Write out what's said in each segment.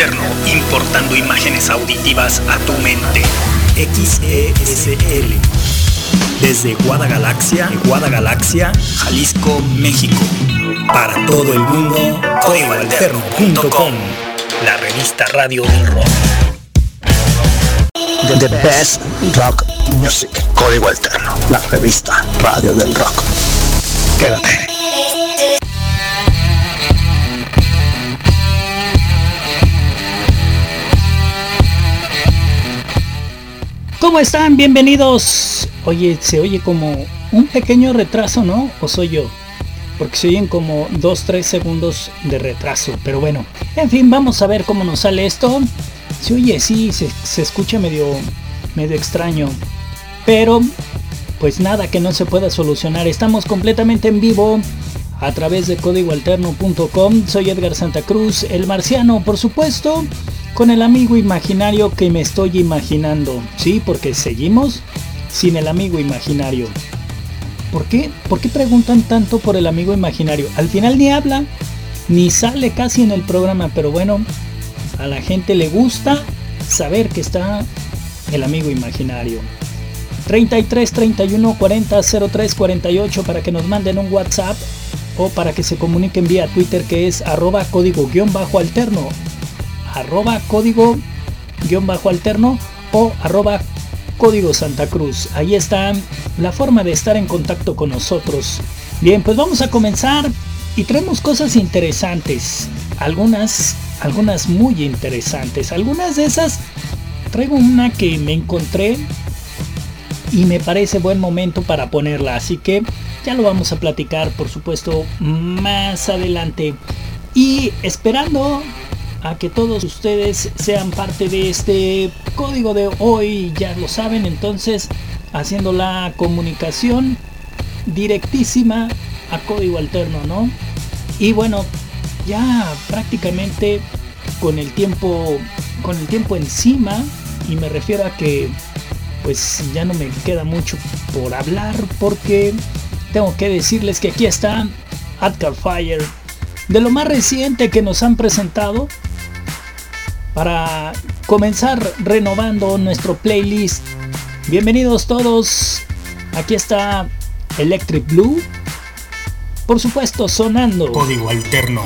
Importando imágenes auditivas a tu mente. XESL. Desde Guadagalaxia, Guadagalaxia, Jalisco, México. Para todo el mundo, códigoalterno.com. La revista radio del rock. The best rock music. Código Alterno. La revista radio del rock. Quédate. ¿Cómo están? Bienvenidos. Oye, se oye como un pequeño retraso, ¿no? ¿O soy yo? Porque se oyen como 2-3 segundos de retraso. Pero bueno, en fin, vamos a ver cómo nos sale esto. Se oye, sí, se, escucha medio, medio extraño. Pero, pues nada que no se pueda solucionar. Estamos completamente en vivo a través de códigoalterno.com. Soy Edgar Santa Cruz, el marciano, por supuesto con el amigo imaginario que me estoy imaginando. Sí, porque seguimos sin el amigo imaginario. ¿Por qué? ¿Por qué preguntan tanto por el amigo imaginario? Al final ni habla, ni sale casi en el programa, pero bueno, a la gente le gusta saber que está el amigo imaginario. 33 31 40 03 48 para que nos manden un WhatsApp o para que se comuniquen vía Twitter que es arroba código guion bajo alterno arroba código guion bajo alterno o arroba código Santa Cruz. Ahí está la forma de estar en contacto con nosotros. Bien, pues vamos a comenzar y traemos cosas interesantes. Algunas, algunas muy interesantes. Algunas de esas traigo una que me encontré y me parece buen momento para ponerla. Así que ya lo vamos a platicar, por supuesto, más adelante. Y esperando a que todos ustedes sean parte de este código de hoy, ya lo saben, entonces haciendo la comunicación directísima a código alterno, ¿no? Y bueno, ya prácticamente con el tiempo con el tiempo encima y me refiero a que pues ya no me queda mucho por hablar porque tengo que decirles que aquí está Adcar Fire de lo más reciente que nos han presentado para comenzar renovando nuestro playlist. Bienvenidos todos. Aquí está Electric Blue. Por supuesto, sonando. Código alterno.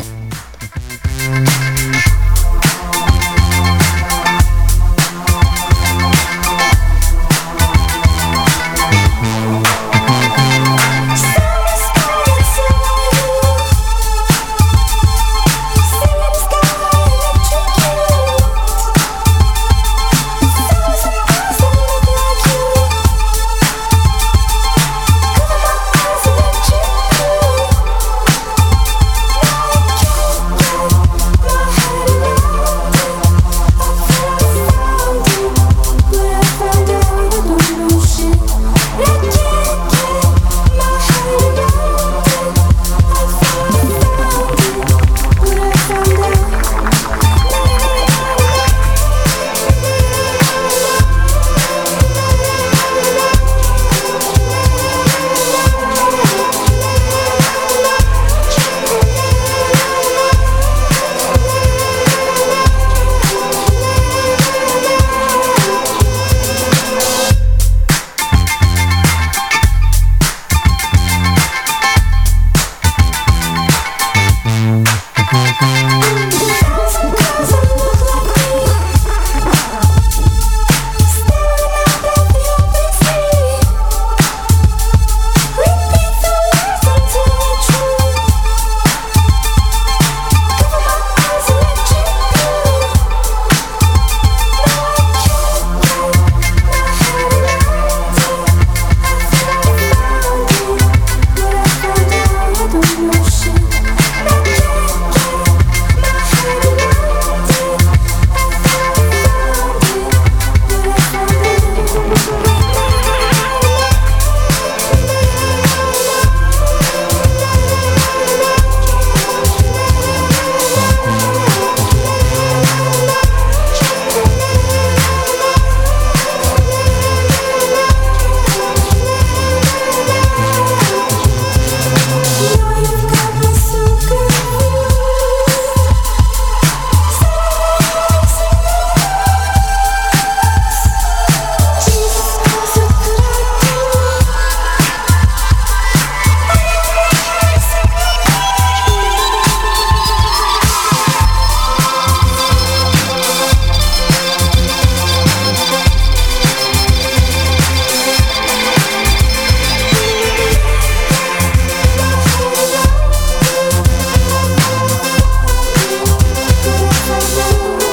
Oh,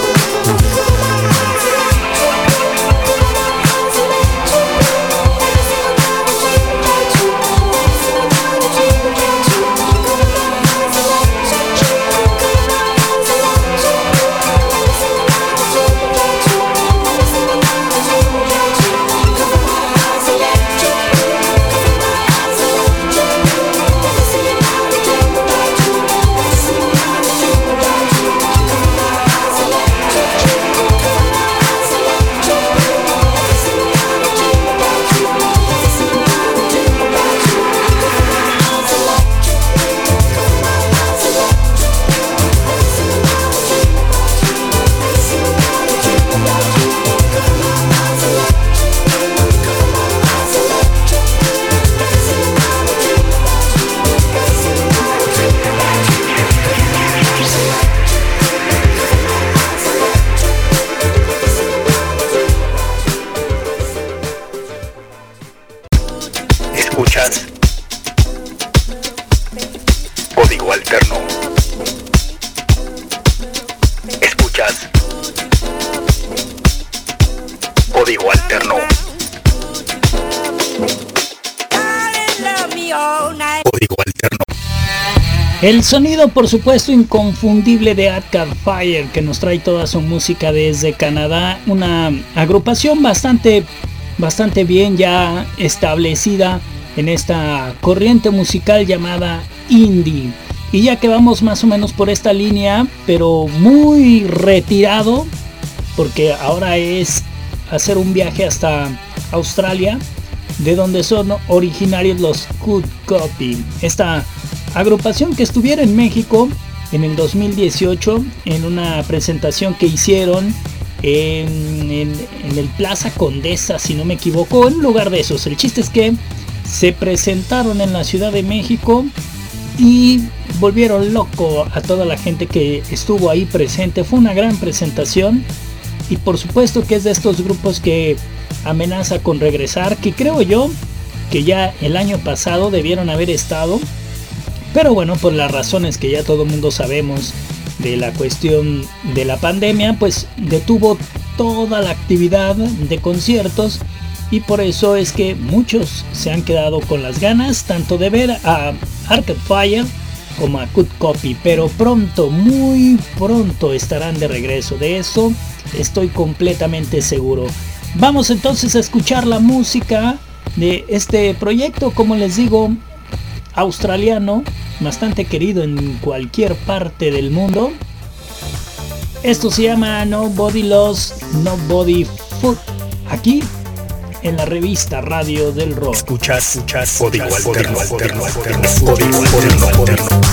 El sonido, por supuesto, inconfundible de Adcard Fire, que nos trae toda su música desde Canadá, una agrupación bastante, bastante bien ya establecida en esta corriente musical llamada indie. Y ya que vamos más o menos por esta línea, pero muy retirado, porque ahora es hacer un viaje hasta Australia, de donde son originarios los Good Copy. Esta agrupación que estuviera en México en el 2018 en una presentación que hicieron en, el Plaza Condesa, si no me equivoco, en lugar de esos. El chiste es que se presentaron en la Ciudad de México y volvieron loco a toda la gente que estuvo ahí presente. Fue una gran presentación y por supuesto que es de estos grupos que amenaza con regresar, que creo yo que ya el año pasado debieron haber estado pero bueno, por las razones que ya todo el mundo sabemos de la cuestión de la pandemia, pues detuvo toda la actividad de conciertos y por eso es que muchos se han quedado con las ganas tanto de ver a Arcade Fire como a Cut Copy, pero pronto, muy pronto estarán de regreso. De eso estoy completamente seguro. Vamos entonces a escuchar la música de este proyecto, como les digo, australiano, bastante querido en cualquier parte del mundo. Esto se llama Nobody Lost, Nobody Foot. Aquí en la revista Radio del Rock. Escuchas, escuchas, código alterno, alterno, alterno, código alterno, alterno.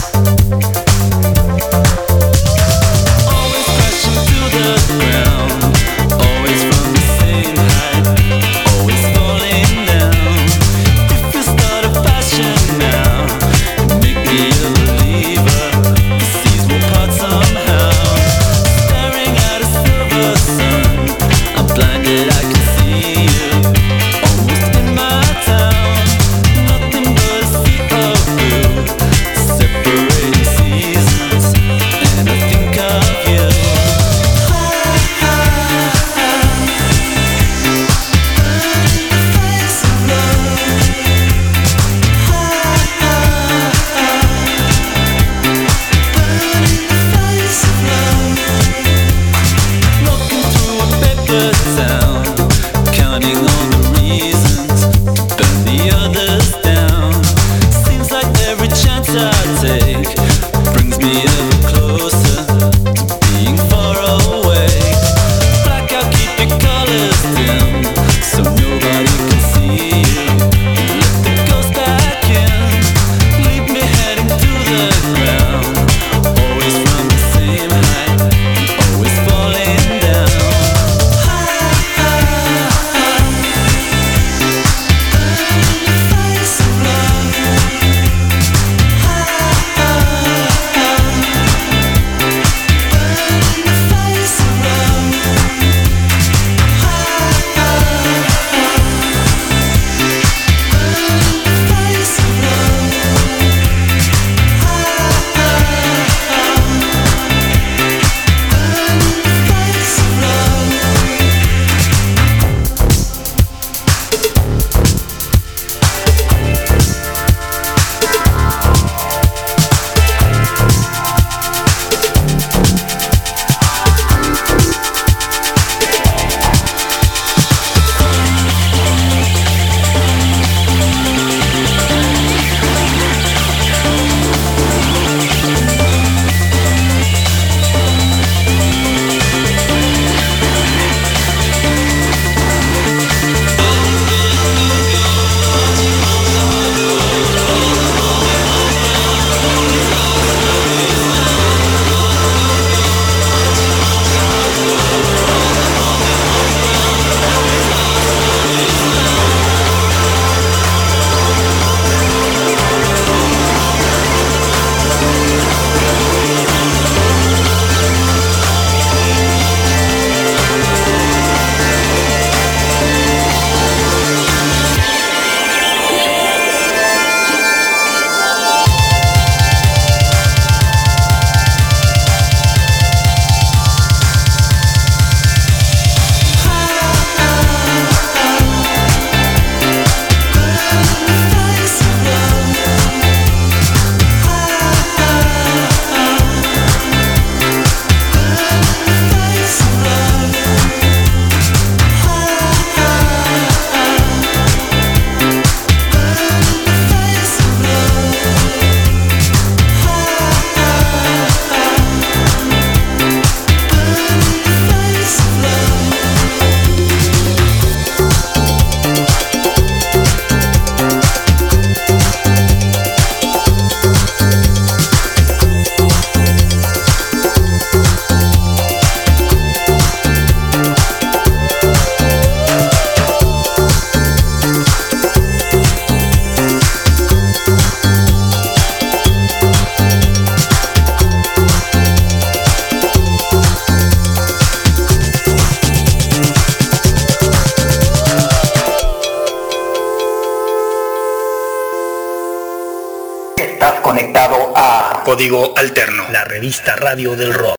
Código Alterno, la revista radio del rock.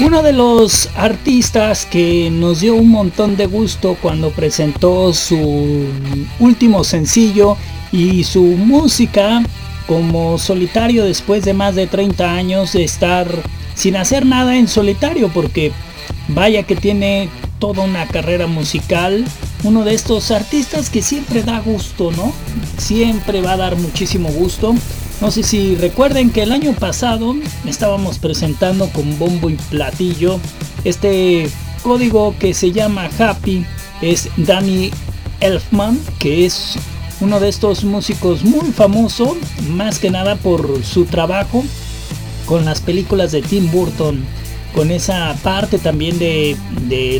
Uno de los artistas que nos dio un montón de gusto cuando presentó su último sencillo y su música como solitario después de más de 30 años de estar sin hacer nada en solitario porque vaya que tiene toda una carrera musical, uno de estos artistas que siempre da gusto, ¿no? Siempre va a dar muchísimo gusto. No sé si recuerden que el año pasado estábamos presentando con bombo y platillo este código que se llama Happy. Es Danny Elfman, que es uno de estos músicos muy famoso, más que nada por su trabajo con las películas de Tim Burton, con esa parte también de,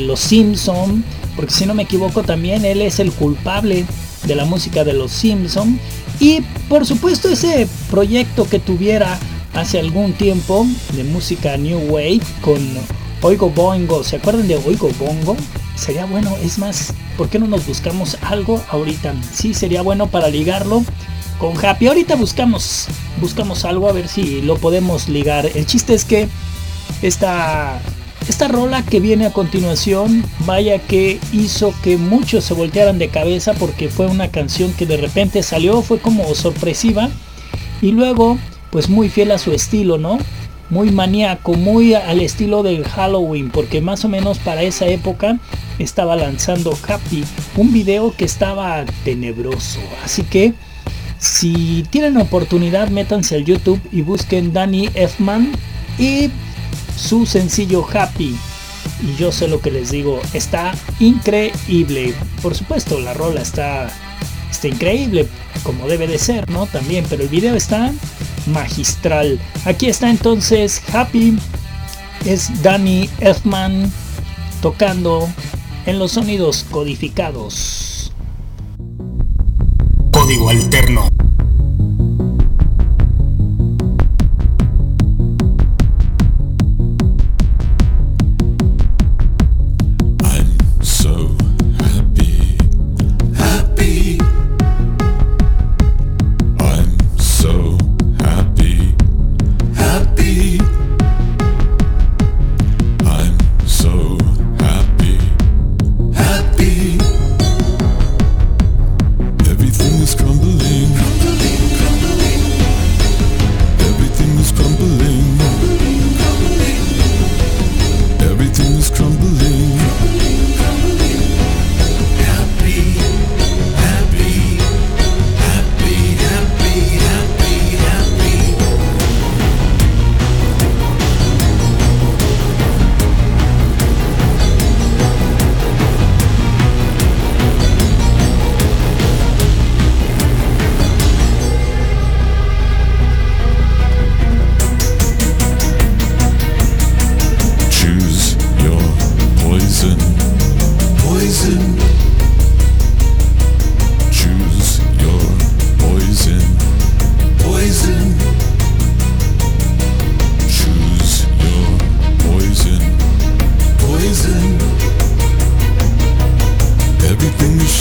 Los Simpson, porque si no me equivoco también él es el culpable de la música de Los Simpson y por supuesto ese proyecto que tuviera hace algún tiempo de música New Wave con Oigo Bongo, ¿se acuerdan de Oigo Bongo? Sería bueno, es más, ¿por qué no nos buscamos algo ahorita? Sí, sería bueno para ligarlo con Happy. Ahorita buscamos, buscamos algo a ver si lo podemos ligar. El chiste es que esta, esta rola que viene a continuación, vaya que hizo que muchos se voltearan de cabeza porque fue una canción que de repente salió, fue como sorpresiva y luego pues muy fiel a su estilo, ¿no? Muy maníaco, muy al estilo del Halloween, porque más o menos para esa época estaba lanzando Happy, un video que estaba tenebroso. Así que si tienen oportunidad, métanse al YouTube y busquen Danny Elfman y su sencillo Happy. Y yo sé lo que les digo, está increíble. Por supuesto, la rola está, está increíble, como debe de ser, ¿no? También, pero el video está magistral. Aquí está entonces Happy. Es Danny Elfman tocando en los sonidos codificados. Código Alterno.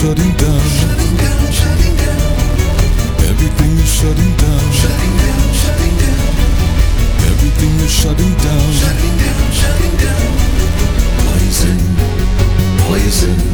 shutting down. Shutting down, shutting down. Everything is shutting down. Shutting down, shutting down. Everything is shutting down. Shutting down, shutting down. Poison, poison.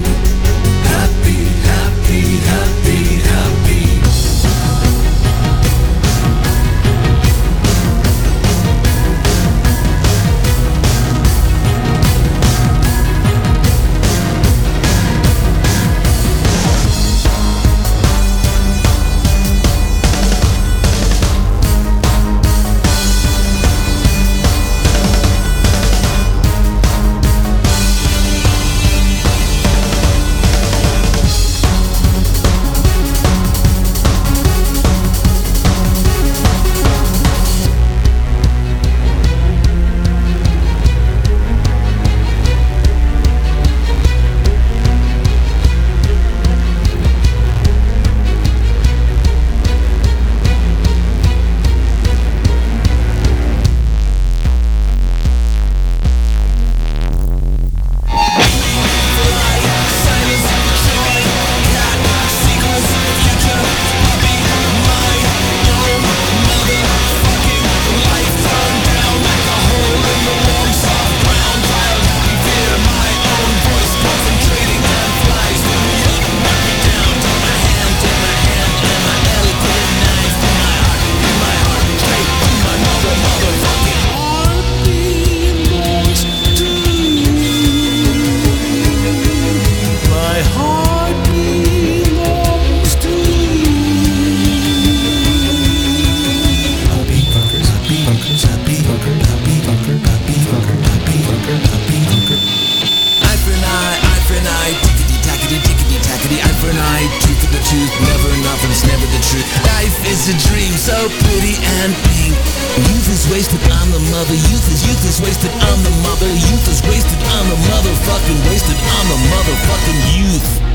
Mother. Youth is youth is wasted on the mother. Youth is wasted on the motherfucking wasted on the motherfucking youth.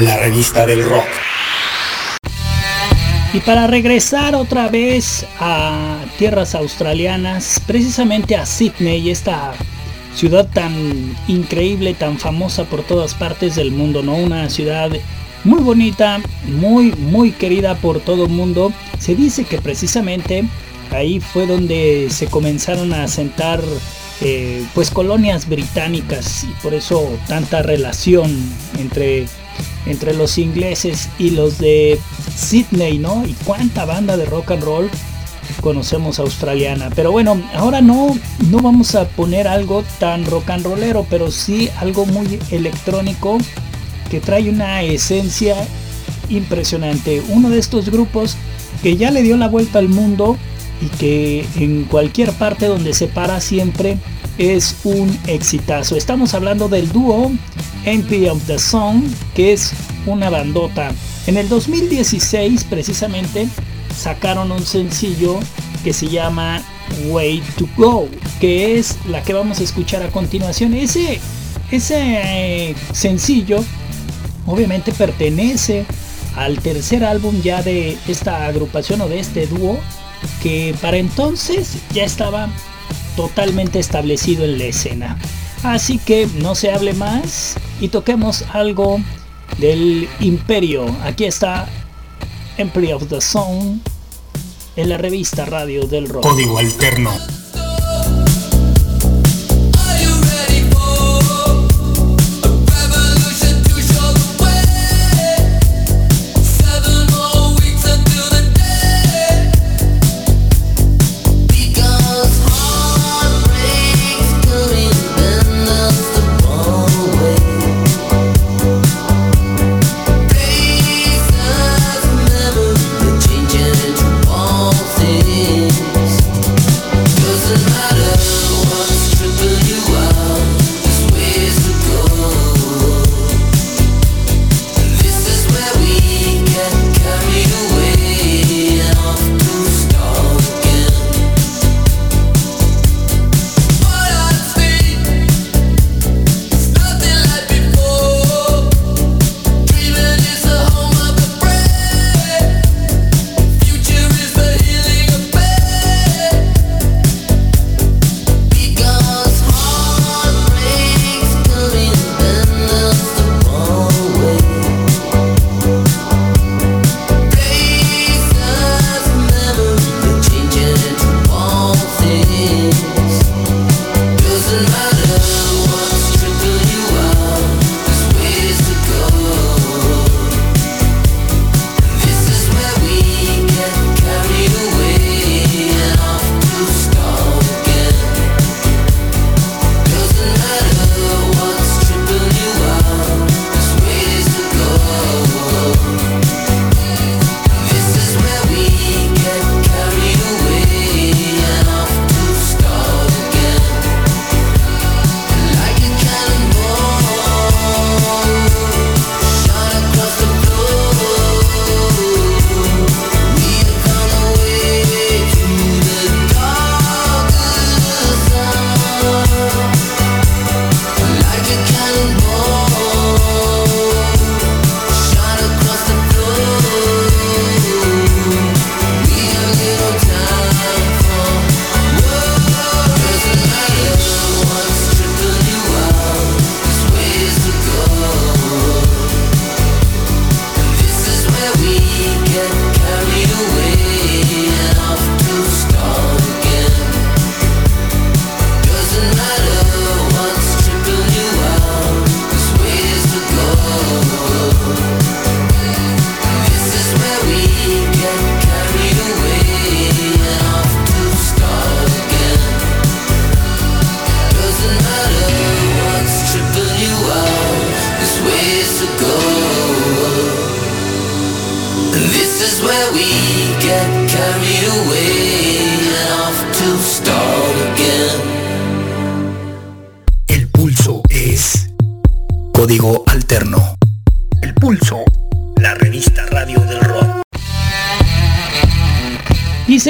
La revista del rock. Y para regresar otra vez a tierras australianas, precisamente a Sydney, esta ciudad tan increíble, tan famosa por todas partes del mundo, ¿no? Una ciudad muy bonita, muy, muy querida por todo el mundo. Se dice que precisamente ahí fue donde se comenzaron a asentar eh, pues colonias británicas y por eso tanta relación entre entre los ingleses y los de Sydney, ¿no? Y cuánta banda de rock and roll conocemos australiana. Pero bueno, ahora no, no vamos a poner algo tan rock and rollero, pero sí algo muy electrónico que trae una esencia impresionante. Uno de estos grupos que ya le dio la vuelta al mundo y que en cualquier parte donde se para siempre es un exitazo. Estamos hablando del dúo Entry of the Song, que es una bandota. En el 2016 precisamente sacaron un sencillo que se llama Way to Go, que es la que vamos a escuchar a continuación. Ese, ese eh, sencillo obviamente pertenece al tercer álbum ya de esta agrupación o de este dúo que para entonces ya estaba totalmente establecido en la escena. Así que no se hable más y toquemos algo del imperio. Aquí está Emperor of the Song en la revista Radio del Rock. Código Alterno.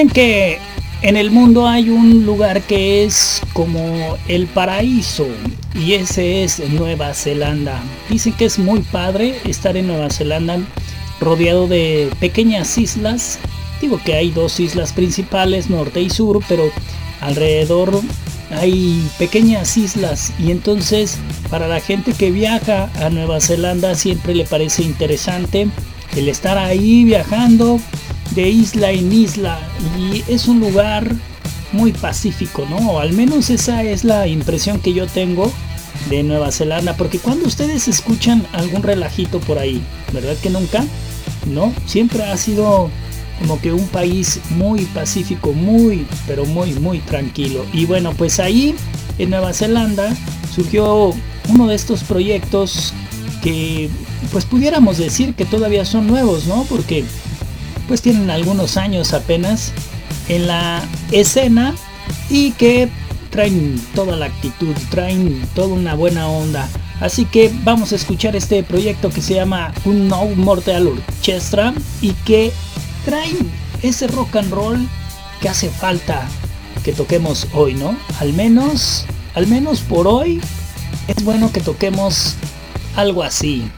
Dicen que en el mundo hay un lugar que es como el paraíso y ese es Nueva Zelanda. Dicen que es muy padre estar en Nueva Zelanda rodeado de pequeñas islas. Digo que hay dos islas principales, norte y sur, pero alrededor hay pequeñas islas y entonces para la gente que viaja a Nueva Zelanda siempre le parece interesante el estar ahí viajando de isla en isla y es un lugar muy pacífico, ¿no? O al menos esa es la impresión que yo tengo de Nueva Zelanda, porque cuando ustedes escuchan algún relajito por ahí, ¿verdad que nunca? No, siempre ha sido como que un país muy pacífico, muy, pero muy, muy tranquilo. Y bueno, pues ahí en Nueva Zelanda surgió uno de estos proyectos que pues pudiéramos decir que todavía son nuevos, ¿no? Porque pues tienen algunos años apenas en la escena y que traen toda la actitud, traen toda una buena onda. Así que vamos a escuchar este proyecto que se llama Un No Mortal Orchestra y que traen ese rock and roll que hace falta que toquemos hoy, ¿no? Al menos, al menos por hoy es bueno que toquemos algo así.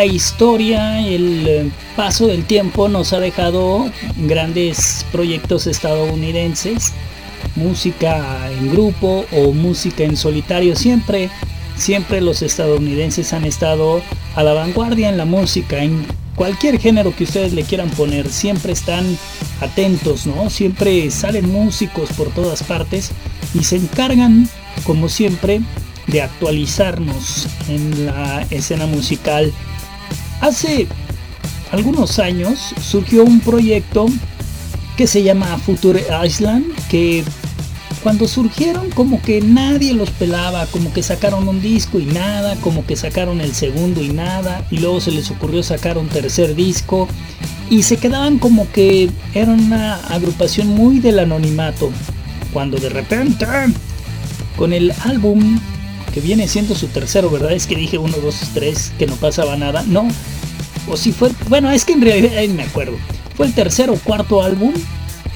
La historia, el eh, paso del tiempo nos ha dejado grandes proyectos estadounidenses, música en grupo o música en solitario. Siempre, siempre los estadounidenses han estado a la vanguardia en la música, en cualquier género que ustedes le quieran poner. Siempre están atentos, ¿no? Siempre salen músicos por todas partes y se encargan, como siempre, de actualizarnos en la escena musical. Hace algunos años surgió un proyecto que se llama Future Island, que cuando surgieron como que nadie los pelaba, como que sacaron un disco y nada, como que sacaron el segundo y nada, y luego se les ocurrió sacar un tercer disco, y se quedaban como que eran una agrupación muy del anonimato, cuando de repente, con el álbum que viene siendo su tercero, ¿verdad? Es que dije 1, 2, 3, que no pasaba nada. No. O si fue. Bueno, es que en realidad ahí me acuerdo. Fue el tercer o cuarto álbum.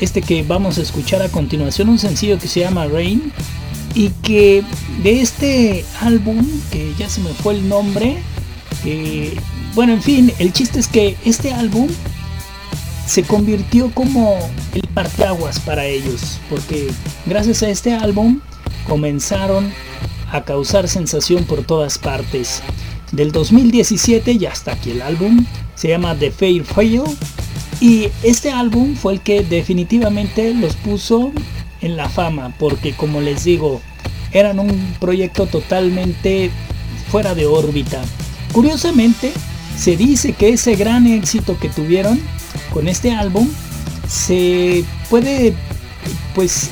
Este que vamos a escuchar a continuación. Un sencillo que se llama Rain. Y que de este álbum, que ya se me fue el nombre. eh, bueno, en fin, el chiste es que este álbum se convirtió como el parteaguas para ellos. Porque gracias a este álbum comenzaron a causar sensación por todas partes. Del 2017 ya está aquí el álbum, se llama The Fair Fail y este álbum fue el que definitivamente los puso en la fama porque como les digo, eran un proyecto totalmente fuera de órbita. Curiosamente, se dice que ese gran éxito que tuvieron con este álbum se puede pues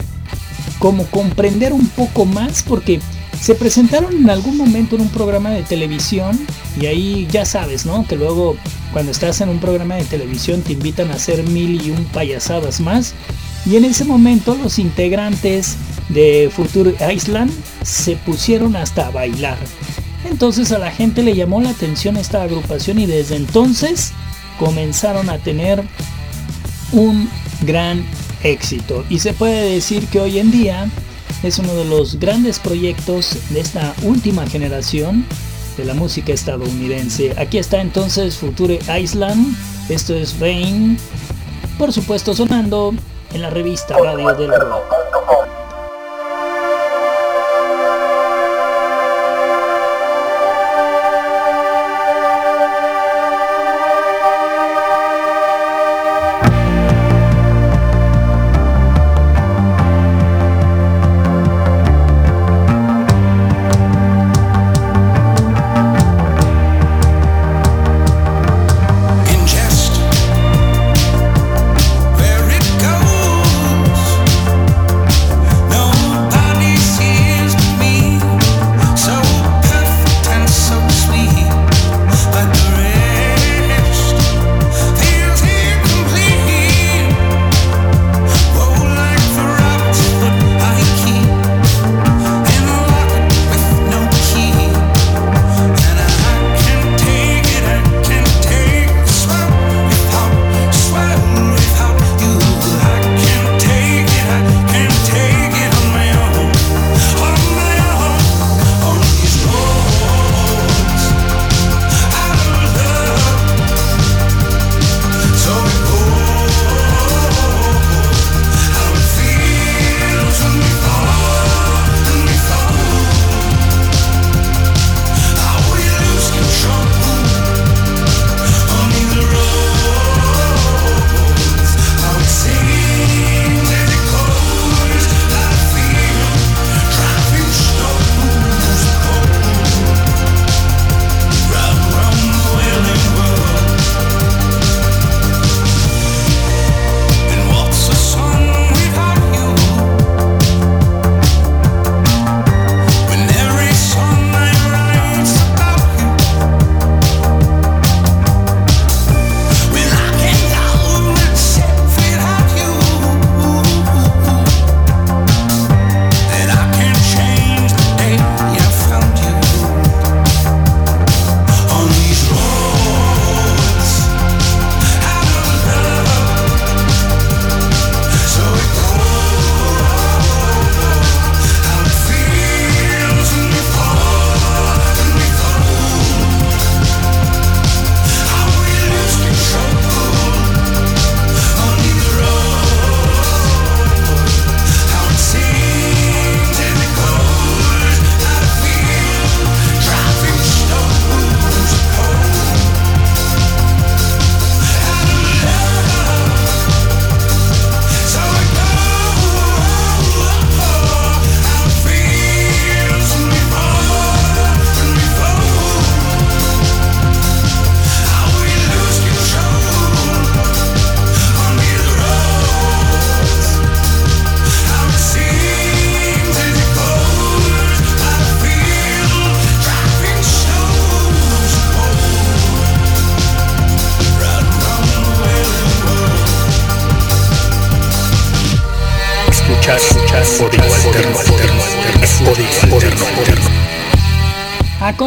como comprender un poco más porque se presentaron en algún momento en un programa de televisión y ahí ya sabes, ¿no? Que luego cuando estás en un programa de televisión te invitan a hacer mil y un payasadas más. Y en ese momento los integrantes de Future Island se pusieron hasta a bailar. Entonces a la gente le llamó la atención esta agrupación y desde entonces comenzaron a tener un gran éxito. Y se puede decir que hoy en día es uno de los grandes proyectos de esta última generación de la música estadounidense. Aquí está entonces Future Island, esto es Vain, por supuesto sonando en la revista Radio del Rock.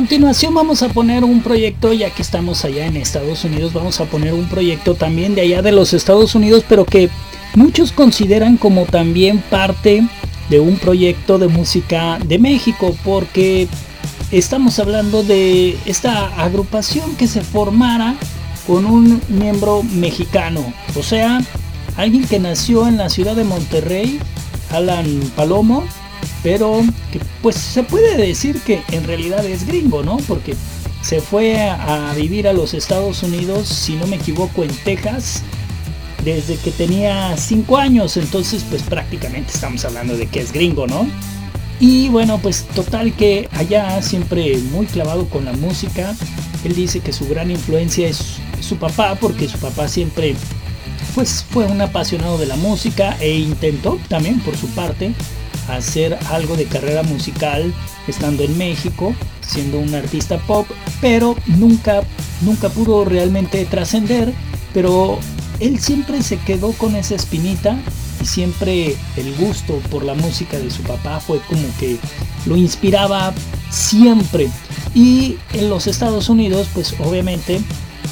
Continuación vamos a poner un proyecto, ya que estamos allá en Estados Unidos, vamos a poner un proyecto también de allá de los Estados Unidos, pero que muchos consideran como también parte de un proyecto de música de México, porque estamos hablando de esta agrupación que se formara con un miembro mexicano, o sea, alguien que nació en la ciudad de Monterrey, Alan Palomo, pero pues se puede decir que en realidad es gringo, ¿no? Porque se fue a, a vivir a los Estados Unidos, si no me equivoco, en Texas, desde que tenía 5 años, entonces pues prácticamente estamos hablando de que es gringo, ¿no? Y bueno, pues total que allá siempre muy clavado con la música, él dice que su gran influencia es su papá, porque su papá siempre pues fue un apasionado de la música e intentó también por su parte hacer algo de carrera musical estando en México, siendo un artista pop, pero nunca nunca pudo realmente trascender, pero él siempre se quedó con esa espinita y siempre el gusto por la música de su papá fue como que lo inspiraba siempre. Y en los Estados Unidos, pues obviamente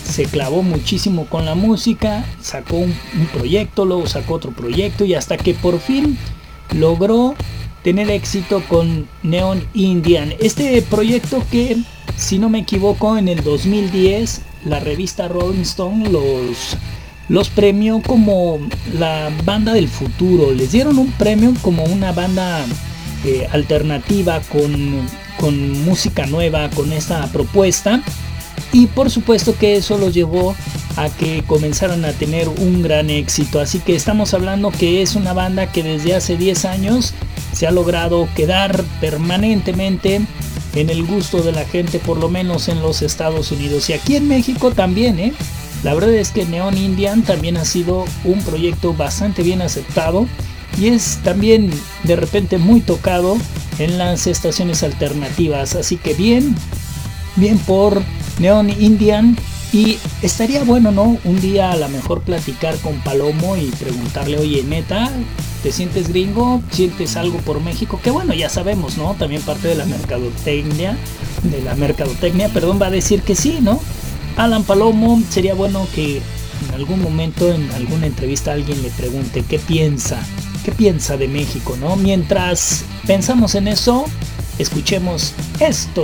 se clavó muchísimo con la música, sacó un, un proyecto, luego sacó otro proyecto y hasta que por fin logró tener éxito con Neon Indian. Este proyecto que, si no me equivoco, en el 2010 la revista Rolling Stone los, los premió como la banda del futuro. Les dieron un premio como una banda eh, alternativa con, con música nueva, con esta propuesta. Y por supuesto que eso los llevó a que comenzaran a tener un gran éxito. Así que estamos hablando que es una banda que desde hace 10 años se ha logrado quedar permanentemente en el gusto de la gente, por lo menos en los Estados Unidos. Y aquí en México también, ¿eh? La verdad es que Neon Indian también ha sido un proyecto bastante bien aceptado y es también de repente muy tocado en las estaciones alternativas. Así que bien, bien por Neon Indian. Y estaría bueno, ¿no? Un día a lo mejor platicar con Palomo y preguntarle, oye, neta, ¿te sientes gringo? ¿Sientes algo por México? Que bueno, ya sabemos, ¿no? También parte de la mercadotecnia, de la mercadotecnia, perdón, va a decir que sí, ¿no? Alan Palomo, sería bueno que en algún momento, en alguna entrevista, alguien le pregunte qué piensa, qué piensa de México, ¿no? Mientras pensamos en eso, escuchemos esto.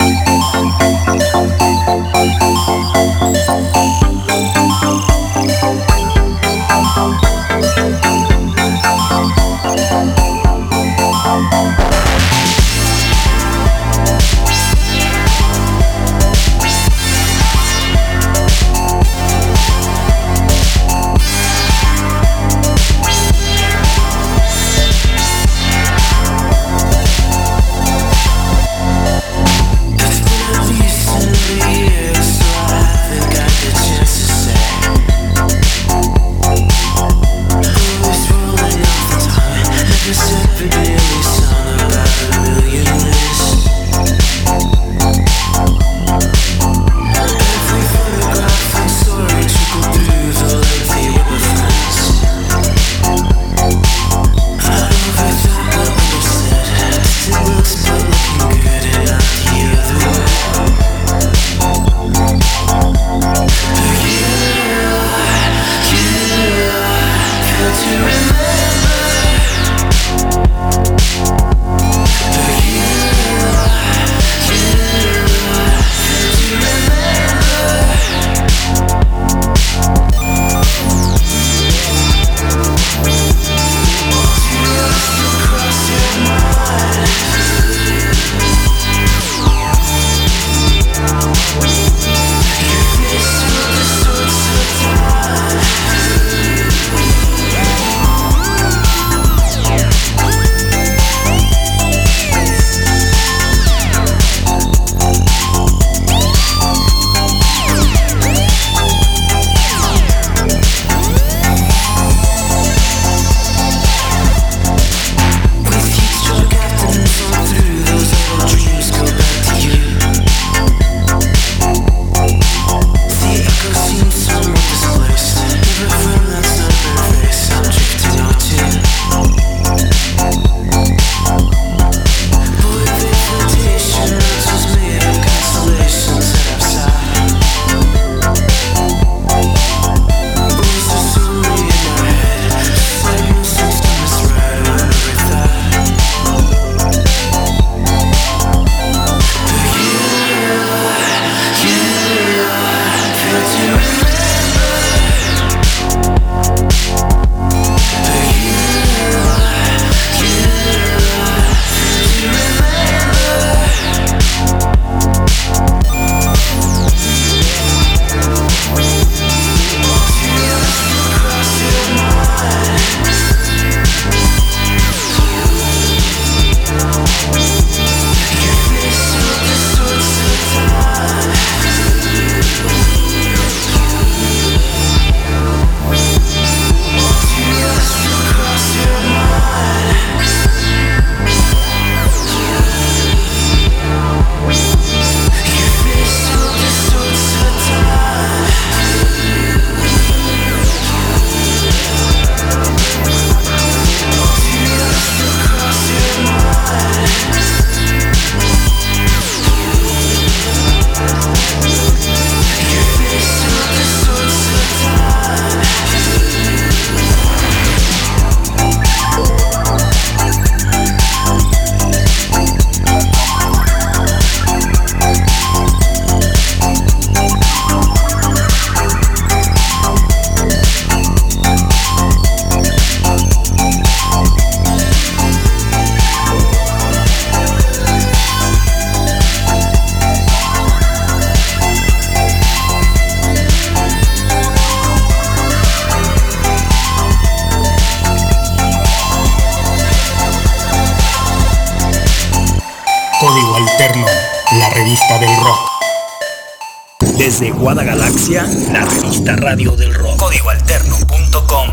La revista Radio del Rock. Códigoalterno.com.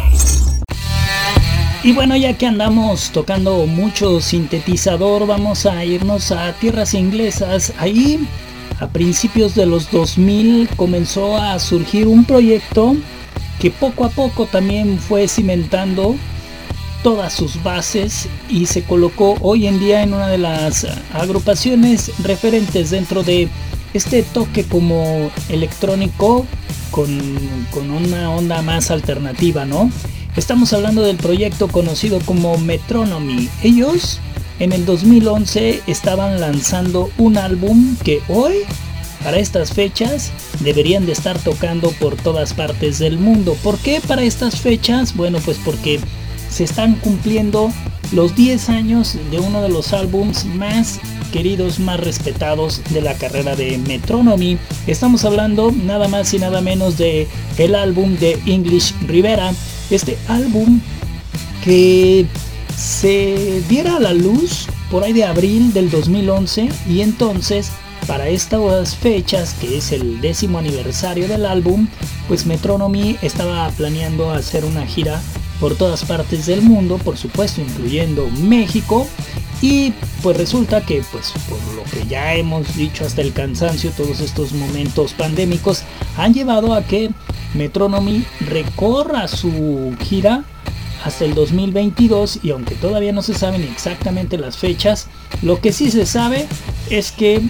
Y bueno, ya que andamos tocando mucho sintetizador, vamos a irnos a tierras inglesas. Ahí, a principios de los 2000, comenzó a surgir un proyecto que poco a poco también fue cimentando todas sus bases y se colocó hoy en día en una de las agrupaciones referentes dentro de este toque como electrónico con, con una onda más alternativa, ¿no? Estamos hablando del proyecto conocido como Metronomy. Ellos en el 2011 estaban lanzando un álbum que hoy, para estas fechas, deberían de estar tocando por todas partes del mundo. ¿Por qué para estas fechas? Bueno, pues porque se están cumpliendo los 10 años de uno de los álbums más queridos, más respetados de la carrera de Metronomy. Estamos hablando nada más y nada menos de el álbum de English Rivera. Este álbum que se diera a la luz por ahí de abril del 2011 y entonces para estas fechas, que es el décimo aniversario del álbum, pues Metronomy estaba planeando hacer una gira por todas partes del mundo, por supuesto incluyendo México, y pues resulta que pues por lo que ya hemos dicho hasta el cansancio, todos estos momentos pandémicos han llevado a que Metronomy recorra su gira hasta el 2022 y aunque todavía no se saben exactamente las fechas, lo que sí se sabe es que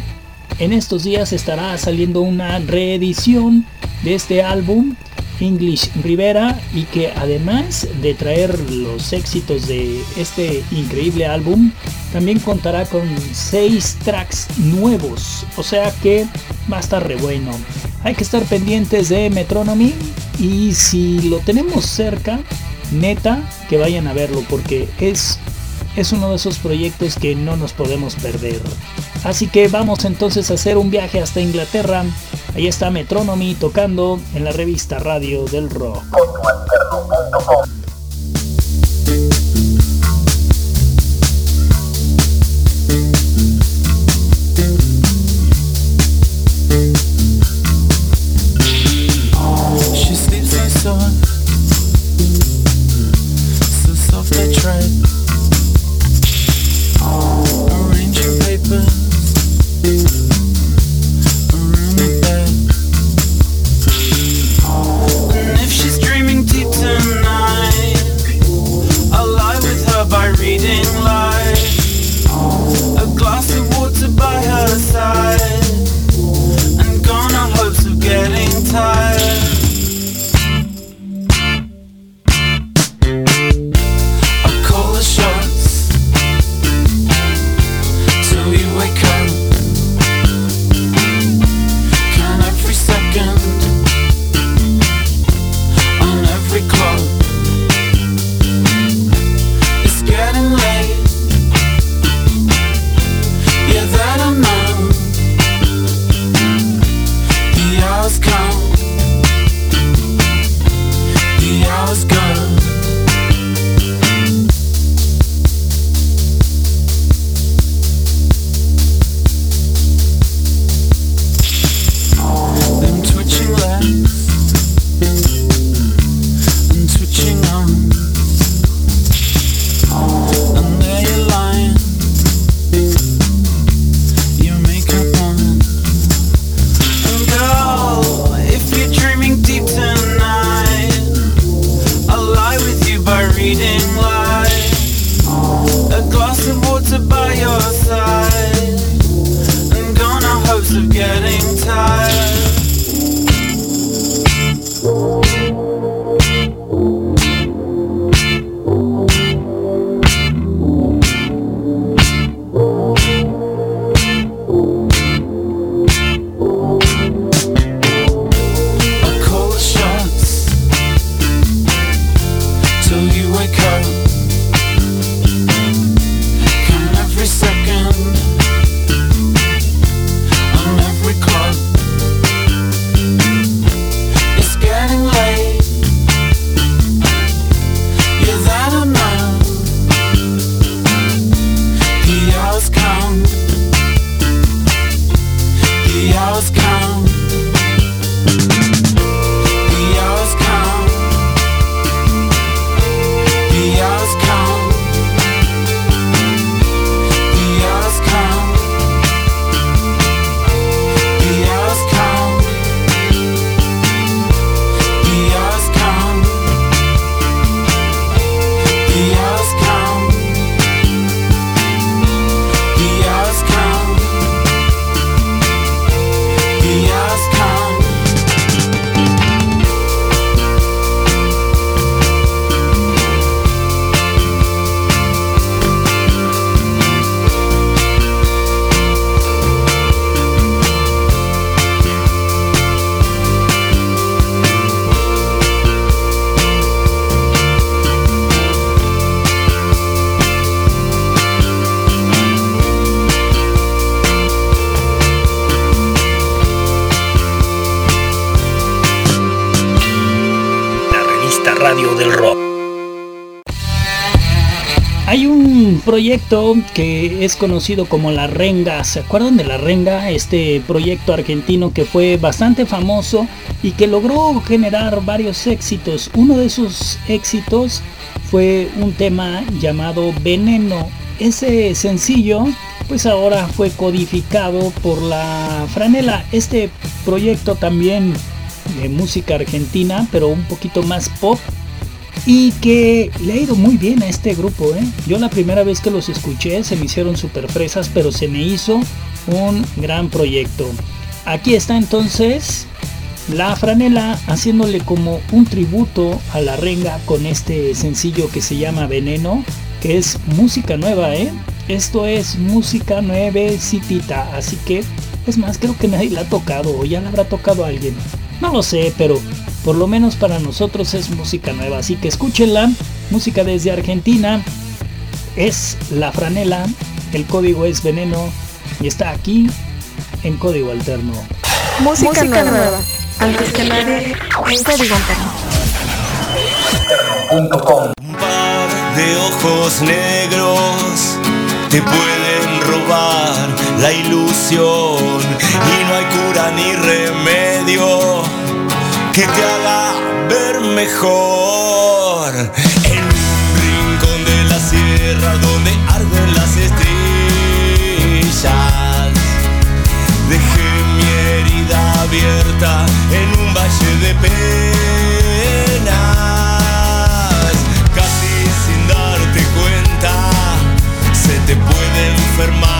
en estos días estará saliendo una reedición de este álbum English Rivera y que además de traer los éxitos de este increíble álbum, también contará con 6 tracks nuevos, o sea que va a estar re bueno. Hay que estar pendientes de Metronomy y si lo tenemos cerca, neta que vayan a verlo porque es es uno de esos proyectos que no nos podemos perder. Así que vamos entonces a hacer un viaje hasta Inglaterra. Ahí está Metronomy tocando en la revista Radio del Rock. Que es conocido como La Renga. ¿Se acuerdan de La Renga? Este proyecto argentino que fue bastante famoso y que logró generar varios éxitos. Uno de esos éxitos fue un tema llamado Veneno. Ese sencillo pues ahora fue codificado por la franela. Este proyecto también de música argentina, pero un poquito más pop y que le ha ido muy bien a este grupo. ¿eh? Yo la primera vez que los escuché se me hicieron super fresas, pero se me hizo un gran proyecto. Aquí está entonces la franela haciéndole como un tributo a la renga con este sencillo que se llama Veneno, que es música nueva, ¿eh? Esto es música nuevecita, así que es más, creo que nadie la ha tocado o ya la habrá tocado alguien. No lo sé, pero por lo menos para nosotros es música nueva, así que escúchenla. Música desde Argentina. Es La Franela. El código es Veneno. Y está aquí en código alterno. Música, nueva. Antes que nadie, un código alterno. Un par de ojos negros te pueden robar la ilusión y no hay cura ni remedio que te haga ver mejor. En un rincón de la sierra donde arden las estrellas, dejé mi herida abierta en un valle de penas. Casi sin darte cuenta, se te puede enfermar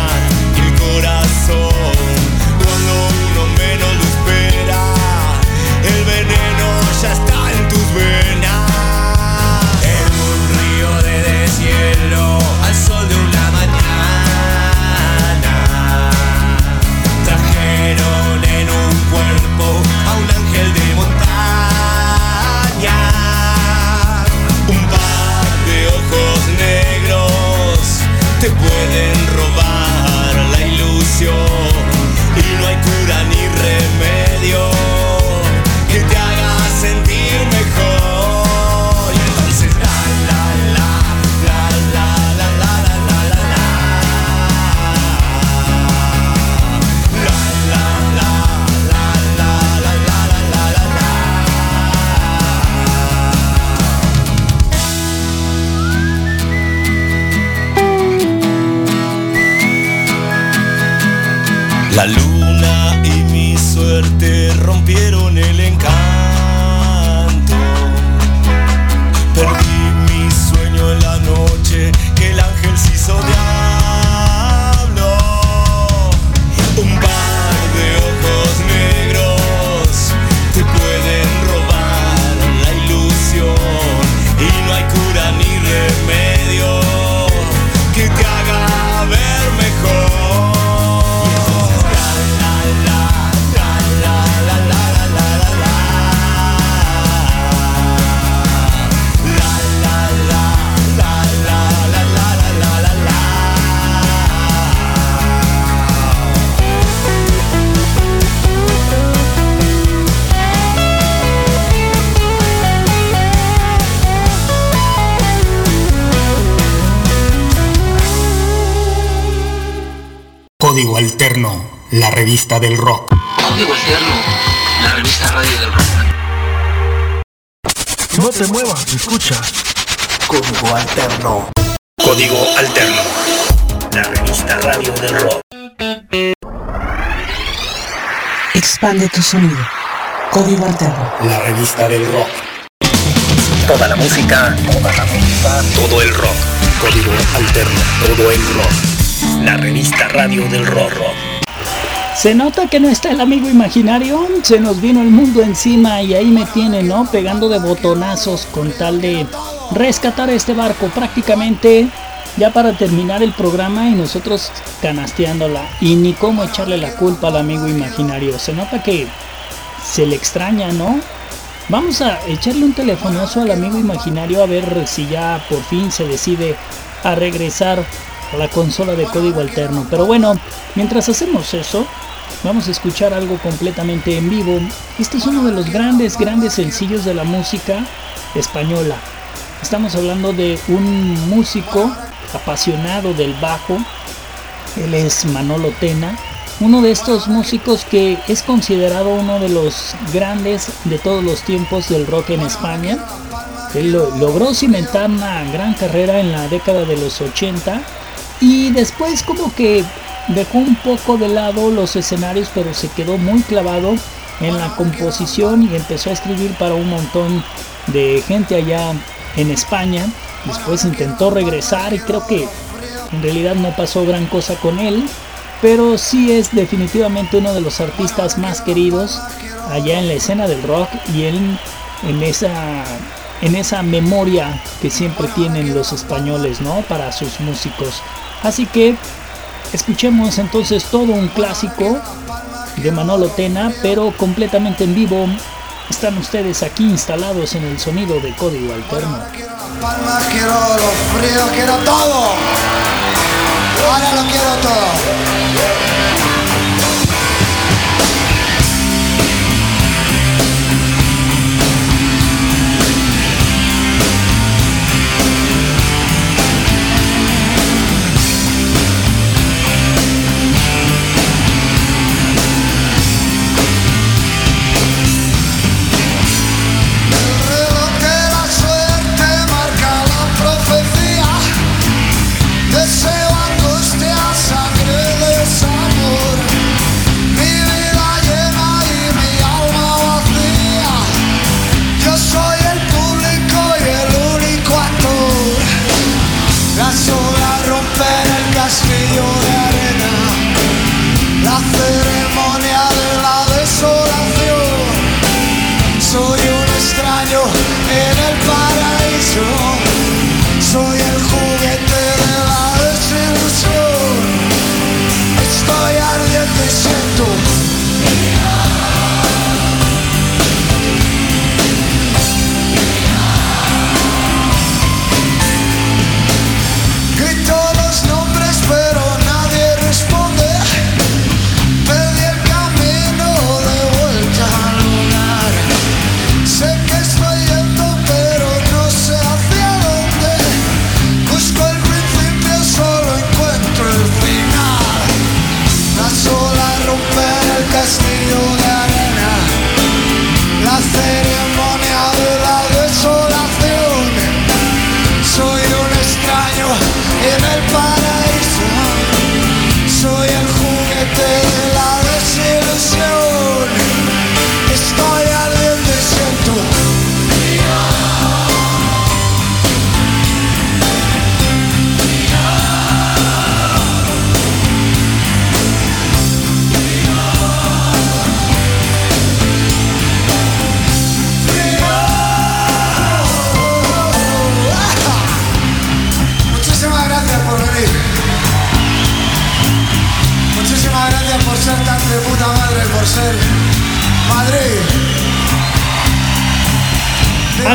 revista del rock. Código Alterno, la revista radio del rock. No te muevas, escucha. Código alterno. Código Alterno, la revista radio del rock. Expande tu sonido. Código alterno. La revista del rock. Toda la música, toda la música, todo el rock. Código Alterno, todo el rock. La revista radio del rock. Se nota que no está el amigo imaginario, se nos vino el mundo encima y ahí me tiene, ¿no? Pegando de botonazos con tal de rescatar este barco prácticamente ya para terminar el programa y nosotros canasteándola. Y ni cómo echarle la culpa al amigo imaginario. Se nota que se le extraña, ¿no? Vamos a echarle un telefonazo al amigo imaginario a ver si ya por fin se decide a regresar la consola de código alterno. Pero bueno, mientras hacemos eso, vamos a escuchar algo completamente en vivo. Este es uno de los grandes, grandes sencillos de la música española. Estamos hablando de un músico apasionado del bajo. Él es Manolo Tena, uno de estos músicos que es considerado uno de los grandes de todos los tiempos del rock en España. Él lo- logró cimentar una gran carrera en la década de los 80 y después como que dejó un poco de lado los escenarios pero se quedó muy clavado en la composición y empezó a escribir para un montón de gente allá en España. Después intentó regresar y creo que en realidad no pasó gran cosa con él, pero sí es definitivamente uno de los artistas más queridos allá en la escena del rock y en, en esa en esa memoria que siempre tienen los españoles, ¿no? Para sus músicos. Así que escuchemos entonces todo un clásico de Manolo Tena, pero completamente en vivo. Están ustedes aquí instalados en el sonido de código alterno. Quiero fríos, quiero todo. Ahora lo quiero todo.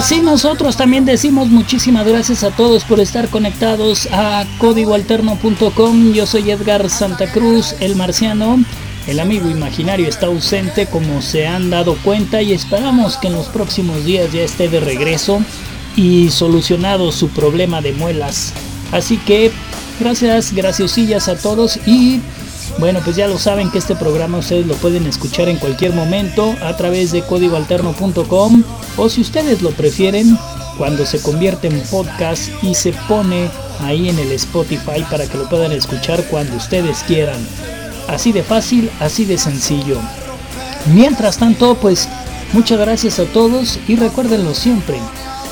Así nosotros también decimos muchísimas gracias a todos por estar conectados a códigoalterno.com. Yo soy Edgar Santa Cruz, el marciano. El amigo imaginario está ausente como se han dado cuenta y esperamos que en los próximos días ya esté de regreso y solucionado su problema de muelas. Así que gracias, graciosillas a todos y bueno, pues ya lo saben que este programa ustedes lo pueden escuchar en cualquier momento a través de códigoalterno.com o si ustedes lo prefieren, cuando se convierte en podcast y se pone ahí en el Spotify para que lo puedan escuchar cuando ustedes quieran. Así de fácil, así de sencillo. Mientras tanto, pues muchas gracias a todos y recuérdenlo siempre,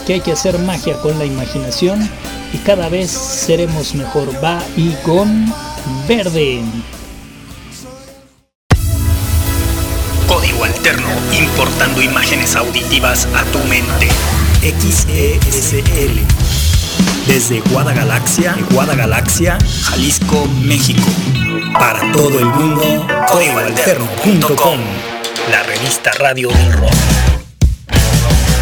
que hay que hacer magia con la imaginación y cada vez seremos mejor. Va y con verde. Código Alterno, importando imágenes auditivas a tu mente. XESL. Desde Guadagalaxia, Guadagalaxia, Jalisco, México. Para todo el mundo, códigoalterno.com. La revista radio del rock.